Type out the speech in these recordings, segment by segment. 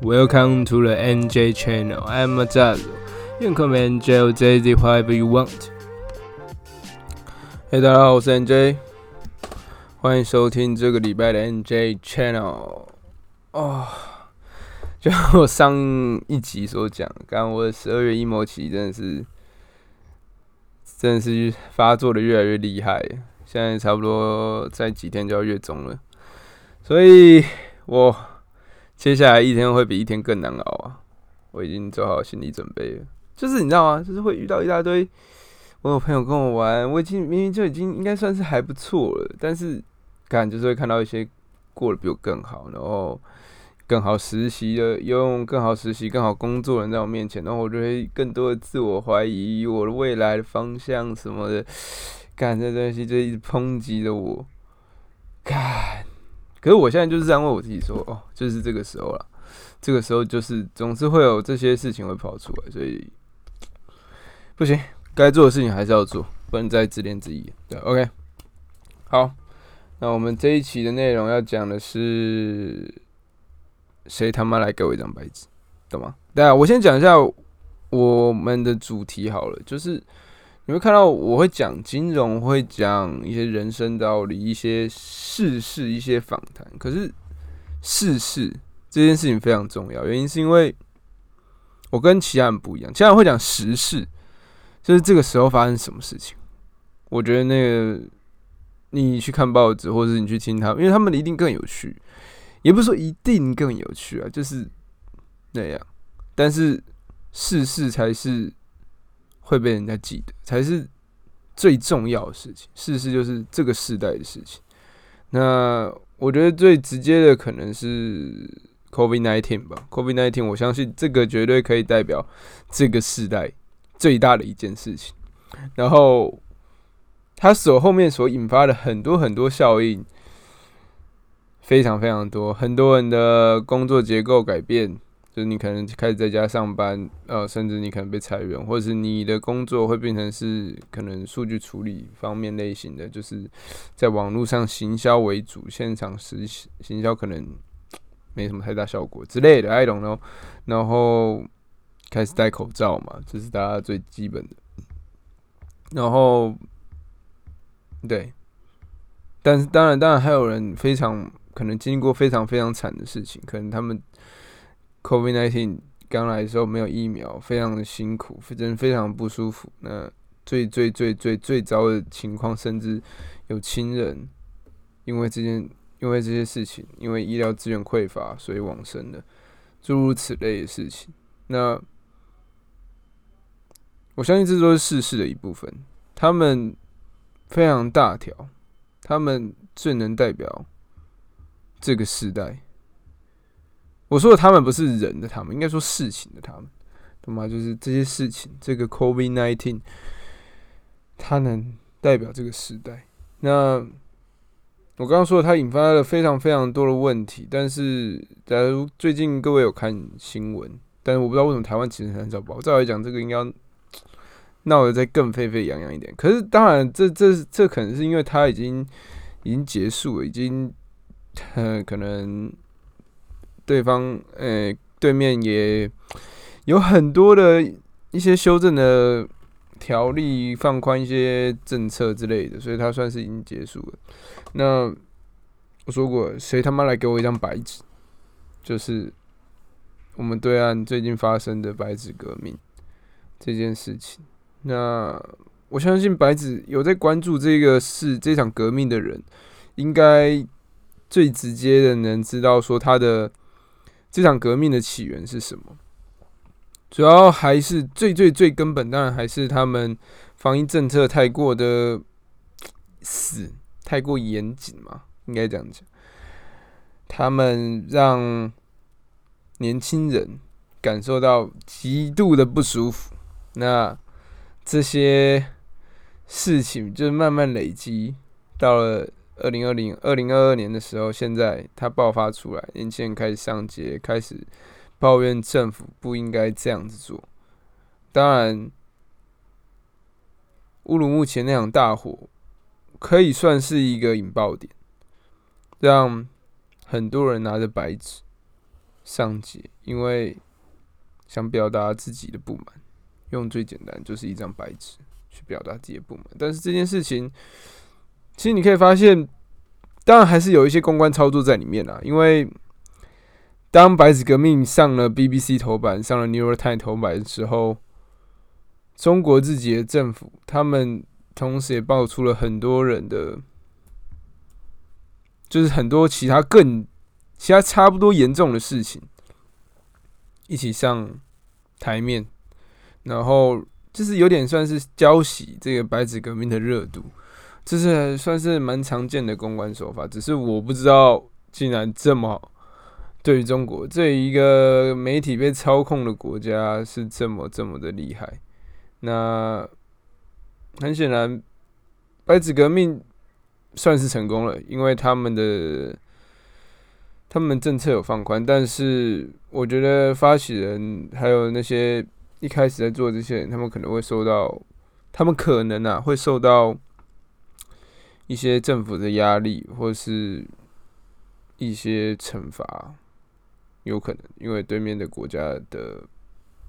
Welcome to the NJ channel. I'm Azaz. You can call me NJ or JZ, whatever you want. 嘿，大家好，我是 NJ，欢迎收听这个礼拜的 NJ channel。哦，就我上一集所讲，刚刚我十二月 emo 期真的是，真的是发作的越来越厉害。现在差不多在几天就要月中了，所以我接下来一天会比一天更难熬啊！我已经做好心理准备了，就是你知道吗？就是会遇到一大堆我有朋友跟我玩，我已经明明就已经应该算是还不错了，但是感就是会看到一些过得比我更好，然后更好实习的，用更好实习、更好工作的人在我面前，然后我就会更多的自我怀疑，我的未来的方向什么的。感觉这东西就一直抨击着我，干。可是我现在就是这样问我自己说，哦，就是这个时候了，这个时候就是总是会有这些事情会跑出来，所以不行，该做的事情还是要做，不能再自怜自艾。对，OK，好，那我们这一期的内容要讲的是，谁他妈来给我一张白纸，懂吗？对啊，我先讲一下我们的主题好了，就是。你会看到我会讲金融，会讲一些人生道理，一些世事，一些访谈。可是世事这件事情非常重要，原因是因为我跟其他人不一样，其他人会讲时事，就是这个时候发生什么事情。我觉得那个你去看报纸，或者是你去听他们，因为他们一定更有趣，也不是说一定更有趣啊，就是那样。但是世事才是。会被人家记得，才是最重要的事情。事实就是这个时代的事情。那我觉得最直接的可能是 COVID nineteen 吧。COVID nineteen，我相信这个绝对可以代表这个时代最大的一件事情。然后它所后面所引发的很多很多效应，非常非常多，很多人的工作结构改变。就是你可能开始在家上班，呃，甚至你可能被裁员，或者是你的工作会变成是可能数据处理方面类型的，就是在网络上行销为主，现场实行销可能没什么太大效果之类的，I don't know。然后开始戴口罩嘛，这是大家最基本的。然后，对，但是当然，当然还有人非常可能经历过非常非常惨的事情，可能他们。COVID-19 刚来的时候没有疫苗，非常的辛苦，真非常不舒服。那最最最最最糟的情况，甚至有亲人因为这件因为这些事情，因为医疗资源匮乏，所以往生的，诸如此类的事情。那我相信这都是世事的一部分。他们非常大条，他们最能代表这个时代。我说的他们不是人的他们，应该说事情的他们，懂吗？就是这些事情，这个 COVID nineteen，它能代表这个时代。那我刚刚说它引发了非常非常多的问题，但是假如最近各位有看新闻，但是我不知道为什么台湾其实很少报。照来讲，这个应该闹得再更沸沸扬扬一点。可是当然，这这这可能是因为它已经已经结束了，已经呃可能。对方，呃，对面也有很多的一些修正的条例，放宽一些政策之类的，所以他算是已经结束了。那我说过，谁他妈来给我一张白纸？就是我们对岸最近发生的白纸革命这件事情。那我相信白纸有在关注这个事这场革命的人，应该最直接的能知道说他的。这场革命的起源是什么？主要还是最最最根本，当然还是他们防疫政策太过的死，太过严谨嘛，应该这样讲。他们让年轻人感受到极度的不舒服，那这些事情就慢慢累积到了。二零二零、二零二二年的时候，现在它爆发出来，年轻人开始上街，开始抱怨政府不应该这样子做。当然，乌鲁木齐那场大火可以算是一个引爆点，让很多人拿着白纸上街，因为想表达自己的不满，用最简单就是一张白纸去表达自己的不满。但是这件事情，其实你可以发现，当然还是有一些公关操作在里面啊。因为当白纸革命上了 BBC 头版、上了 New York Times 头版的时候，中国自己的政府他们同时也爆出了很多人的。就是很多其他更其他差不多严重的事情一起上台面，然后就是有点算是浇熄这个白纸革命的热度，这是算是蛮常见的公关手法。只是我不知道，竟然这么对于中国这一个媒体被操控的国家是这么这么的厉害。那很显然，白纸革命。算是成功了，因为他们的他们政策有放宽，但是我觉得发起人还有那些一开始在做这些人，他们可能会受到，他们可能啊会受到一些政府的压力，或是一些惩罚，有可能，因为对面的国家的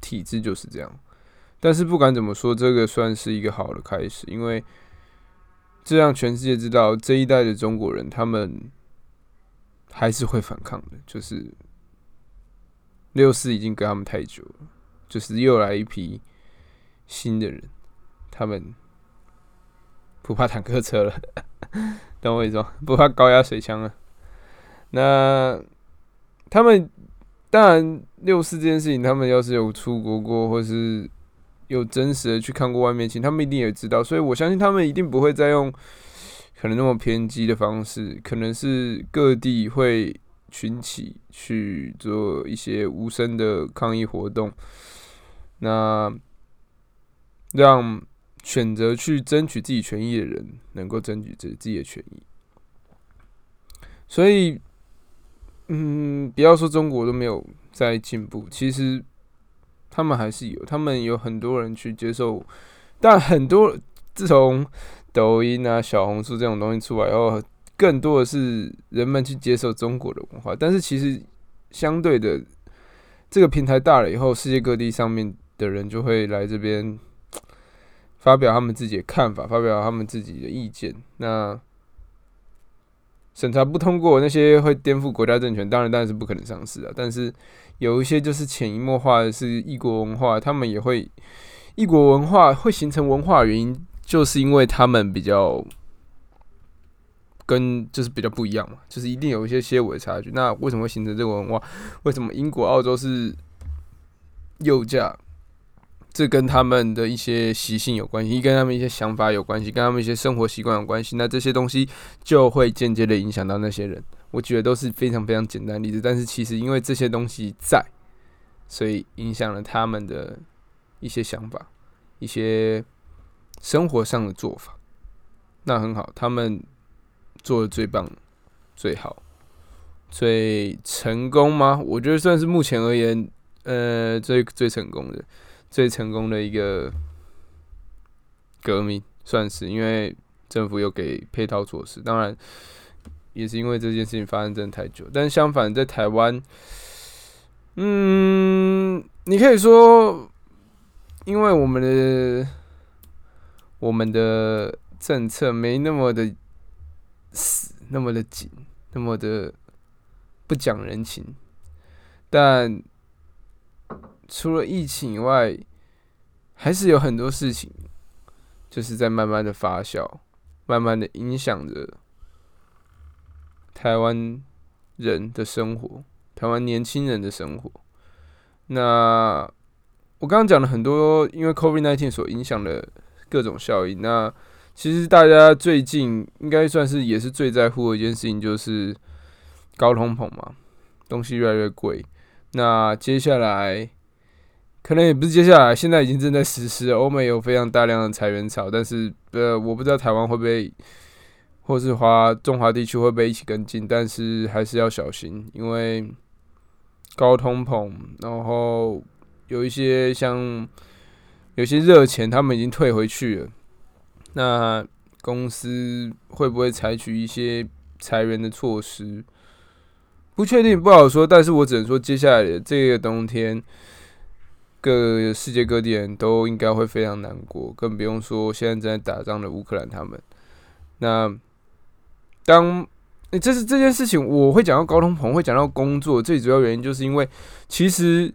体制就是这样。但是不管怎么说，这个算是一个好的开始，因为。这让全世界知道，这一代的中国人，他们还是会反抗的。就是六四已经跟他们太久了，就是又来一批新的人，他们不怕坦克车了，懂我意思吗？不怕高压水枪了。那他们当然六四这件事情，他们要是有出国过，或是。有真实的去看过外面情，他们一定也知道，所以我相信他们一定不会再用可能那么偏激的方式，可能是各地会群起去做一些无声的抗议活动，那让选择去争取自己权益的人能够争取自自己的权益。所以，嗯，不要说中国都没有在进步，其实。他们还是有，他们有很多人去接受，但很多自从抖音啊、小红书这种东西出来后，更多的是人们去接受中国的文化。但是其实相对的，这个平台大了以后，世界各地上面的人就会来这边发表他们自己的看法，发表他们自己的意见。那审查不通过那些会颠覆国家政权，当然当然是不可能上市啊。但是有一些就是潜移默化的是异国文化，他们也会异国文化会形成文化原因，就是因为他们比较跟就是比较不一样嘛，就是一定有一些些微的差距。那为什么会形成这个文化？为什么英国、澳洲是右驾？这跟他们的一些习性有关系，跟他们一些想法有关系，跟他们一些生活习惯有关系。那这些东西就会间接的影响到那些人。我觉得都是非常非常简单例子，但是其实因为这些东西在，所以影响了他们的一些想法、一些生活上的做法。那很好，他们做的最棒、最好、最成功吗？我觉得算是目前而言，呃，最最成功的。最成功的一个革命，算是因为政府有给配套措施，当然也是因为这件事情发生真的太久。但相反，在台湾，嗯，你可以说，因为我们的我们的政策没那么的死，那么的紧，那么的不讲人情，但。除了疫情以外，还是有很多事情，就是在慢慢的发酵，慢慢的影响着台湾人的生活，台湾年轻人的生活。那我刚刚讲了很多，因为 COVID-19 所影响的各种效应。那其实大家最近应该算是也是最在乎的一件事情，就是高通膨嘛，东西越来越贵。那接下来。可能也不是接下来，现在已经正在实施。欧美有非常大量的裁员潮，但是呃，我不知道台湾会不会，或是华中华地区会不会一起跟进，但是还是要小心，因为高通膨，然后有一些像有些热钱，他们已经退回去了。那公司会不会采取一些裁员的措施？不确定不好说，但是我只能说，接下来的这个冬天，各世界各地人都应该会非常难过，更不用说现在正在打仗的乌克兰他们。那当这是这件事情，我会讲到高通膨，会讲到工作，最主要原因就是因为，其实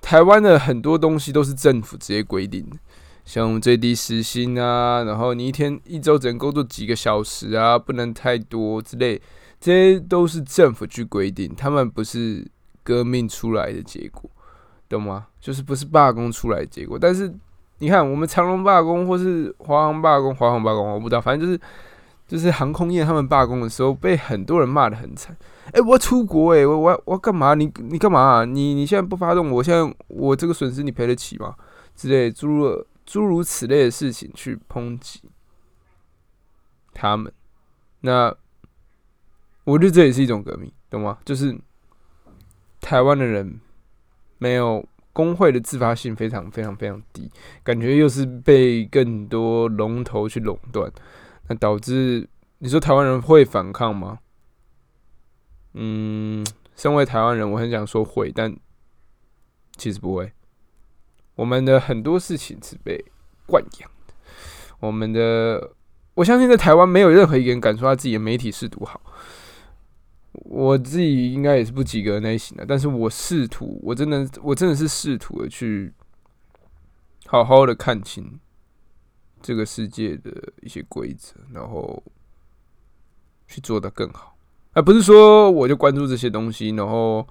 台湾的很多东西都是政府直接规定的，像最低时薪啊，然后你一天一周只能工作几个小时啊，不能太多之类，这些都是政府去规定，他们不是革命出来的结果，懂吗？就是不是罢工出来结果。但是你看，我们长隆罢工，或是华航罢工，华航罢工，我不知道，反正就是。就是航空业他们罢工的时候，被很多人骂的很惨。哎，我要出国哎，我我我干嘛？你你干嘛？你你现在不发动，我现在我这个损失你赔得起吗？之类诸如诸如此类的事情去抨击他们。那我觉得这也是一种革命，懂吗？就是台湾的人没有工会的自发性非常非常非常低，感觉又是被更多龙头去垄断。那导致你说台湾人会反抗吗？嗯，身为台湾人，我很想说会，但其实不会。我们的很多事情是被惯养的。我们的，我相信在台湾没有任何一个人敢说他自己的媒体是独好。我自己应该也是不及格类型的，但是我试图，我真的，我真的是试图的去好好的看清。这个世界的一些规则，然后去做的更好，而不是说我就关注这些东西，然后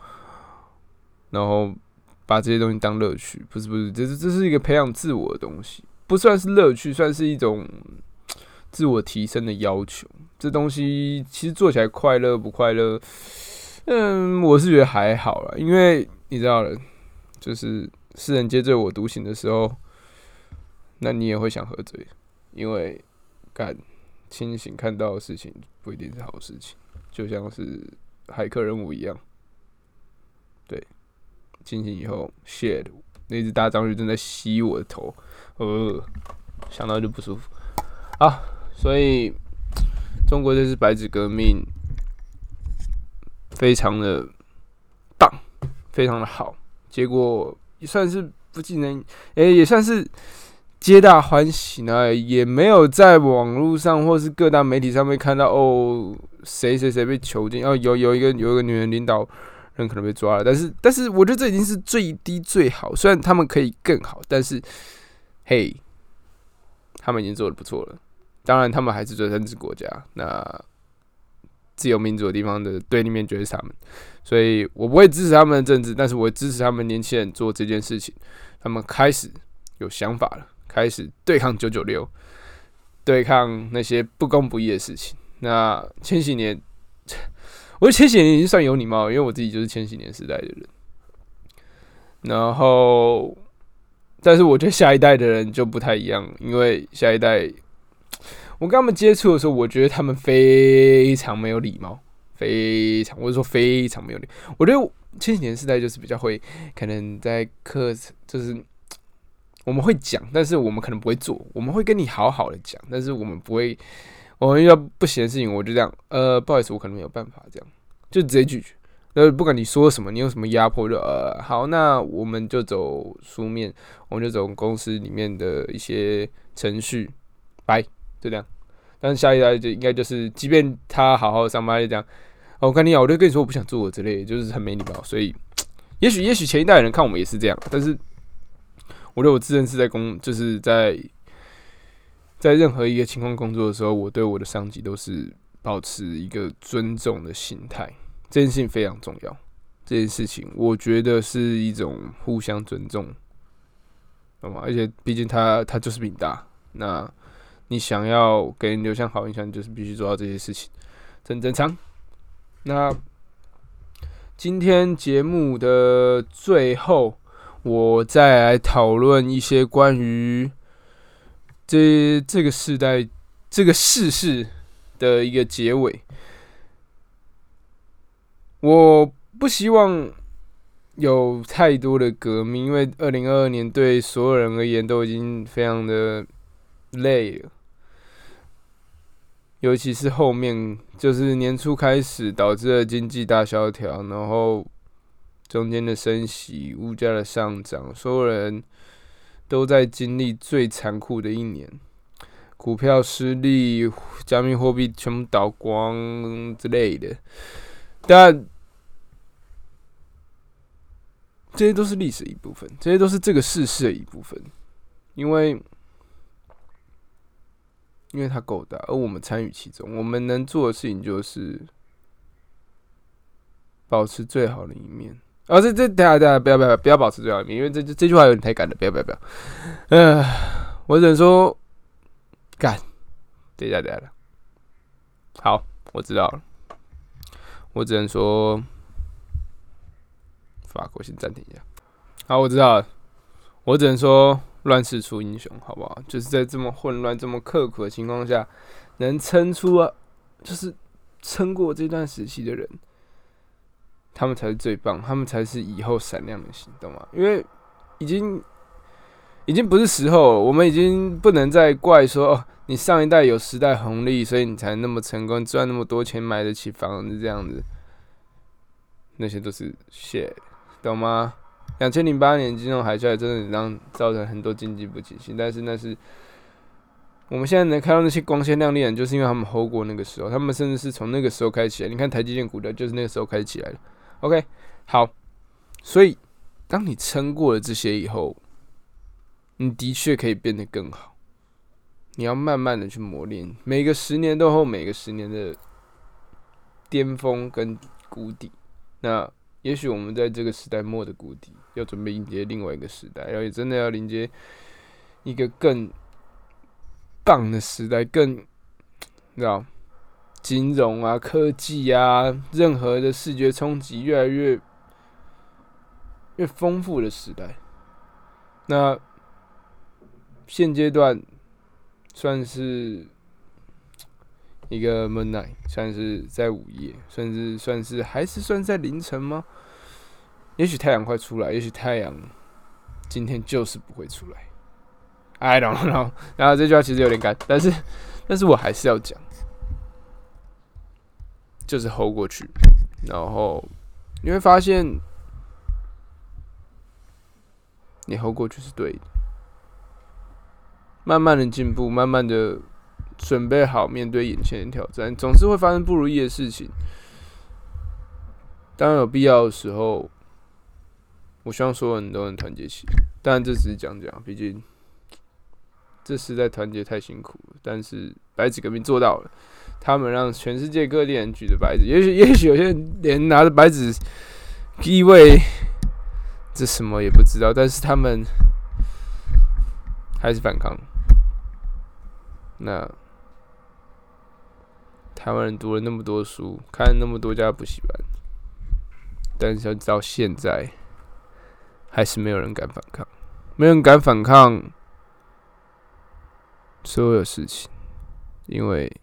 然后把这些东西当乐趣，不是不是，这是这是一个培养自我的东西，不算是乐趣，算是一种自我提升的要求。这东西其实做起来快乐不快乐？嗯，我是觉得还好啦，因为你知道了，就是世人皆醉我独醒的时候。那你也会想喝醉，因为干清醒看到的事情不一定是好事情，就像是海客任务一样。对，清醒以后，shit，那只大章鱼正在吸我的头，呃，想到就不舒服。啊，所以中国这次白纸革命非常的棒，非常的好，结果也算是不技能，哎，也算是。皆大欢喜呢，也没有在网络上或是各大媒体上面看到哦，谁谁谁被囚禁，哦，有有一个有一个女人领导人可能被抓了，但是但是我觉得这已经是最低最好，虽然他们可以更好，但是嘿，他们已经做的不错了。当然，他们还是最政治国家，那自由民主的地方的对立面就是他们，所以我不会支持他们的政治，但是我会支持他们年轻人做这件事情，他们开始有想法了。开始对抗九九六，对抗那些不公不义的事情。那千禧年，我觉得千禧年已经算有礼貌，因为我自己就是千禧年时代的人。然后，但是我觉得下一代的人就不太一样，因为下一代，我跟他们接触的时候，我觉得他们非常没有礼貌，非常，或者说非常没有礼。我觉得千禧年时代就是比较会，可能在课就是。我们会讲，但是我们可能不会做。我们会跟你好好的讲，但是我们不会。我们遇到不行的事情，我就这样，呃，不好意思，我可能没有办法这样，就直接拒绝。呃，不管你说什么，你有什么压迫，就呃，好，那我们就走书面，我们就走公司里面的一些程序，拜，就这样。但是下一代就应该就是，即便他好好上班，就这样。哦，我跟你讲，我就跟你说我不想做之类，就是很没礼貌。所以，也许也许前一代人看我们也是这样，但是。我觉得我自认是在工，就是在在任何一个情况工作的时候，我对我的上级都是保持一个尊重的心态，这件事情非常重要。这件事情我觉得是一种互相尊重，懂吗？而且毕竟他他就是比你大，那你想要给人留下好印象，就是必须做到这些事情，很正常。那今天节目的最后。我再来讨论一些关于这这个时代、这个世事的一个结尾。我不希望有太多的革命，因为二零二二年对所有人而言都已经非常的累了。尤其是后面就是年初开始导致了经济大萧条，然后中间的升息、物价的上涨，所有人都在经历最残酷的一年。股票失利，加密货币全部倒光之类的，但这些都是历史一部分，这些都是这个世事的一部分，因为因为它够大，而我们参与其中，我们能做的事情就是保持最好的一面。哦，这这等下等下，不要不要不要保持最好的一面，因为这这句话有点太赶了，不要不要不要。呃，我只能说。干，等下，等下，好，我知道了。我只能说，法国先暂停一下。好，我知道了。我只能说，乱世出英雄，好不好？就是在这么混乱、这么刻苦的情况下，能撑出，啊，就是撑过这段时期的人，他们才是最棒，他们才是以后闪亮的星，懂吗？因为已经。已经不是时候，我们已经不能再怪说哦，你上一代有时代红利，所以你才那么成功，赚那么多钱，买得起房子这样子。那些都是 shit，懂吗？两千零八年金融海啸真的让造成很多经济不景气，但是那是我们现在能看到那些光鲜亮丽人，就是因为他们活过那个时候，他们甚至是从那个时候开始起来。你看台积电股的，就是那个时候开始起来的。OK，好，所以当你撑过了这些以后。你的确可以变得更好，你要慢慢的去磨练。每个十年都有每个十年的巅峰跟谷底。那也许我们在这个时代末的谷底，要准备迎接另外一个时代，然后也真的要迎接一个更棒的时代，更知道金融啊、科技啊，任何的视觉冲击越来越越丰富的时代。那。现阶段算是一个 midnight，算是在午夜，甚至算是还是算在凌晨吗？也许太阳快出来，也许太阳今天就是不会出来。I don't know。然后这句话其实有点干，但是但是我还是要讲，就是 hold 过去，然后你会发现，你 hold 过去是对的。慢慢的进步，慢慢的准备好面对眼前的挑战，总是会发生不如意的事情。当然有必要的时候，我希望所有人都能团结起来。当然这只是讲讲，毕竟这实在团结太辛苦了。但是白纸革命做到了，他们让全世界各地人举着白纸，也许也许有些人连拿着白纸意味这什么也不知道，但是他们还是反抗。那台湾人读了那么多书，看了那么多家补习班，但是到现在还是没有人敢反抗，没人敢反抗所有事情，因为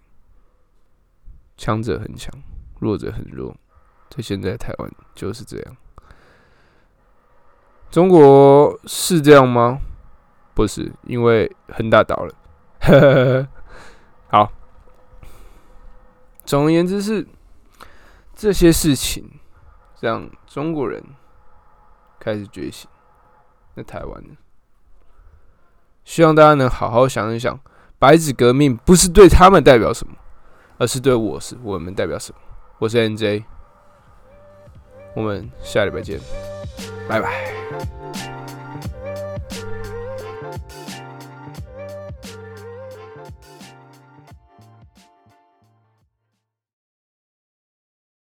强者很强，弱者很弱，在现在台湾就是这样。中国是这样吗？不是，因为恒大倒了。好。总而言之是这些事情让中国人开始觉醒。那台湾呢？希望大家能好好想一想，白纸革命不是对他们代表什么，而是对我是我们代表什么。我是 NJ，我们下礼拜见，拜拜。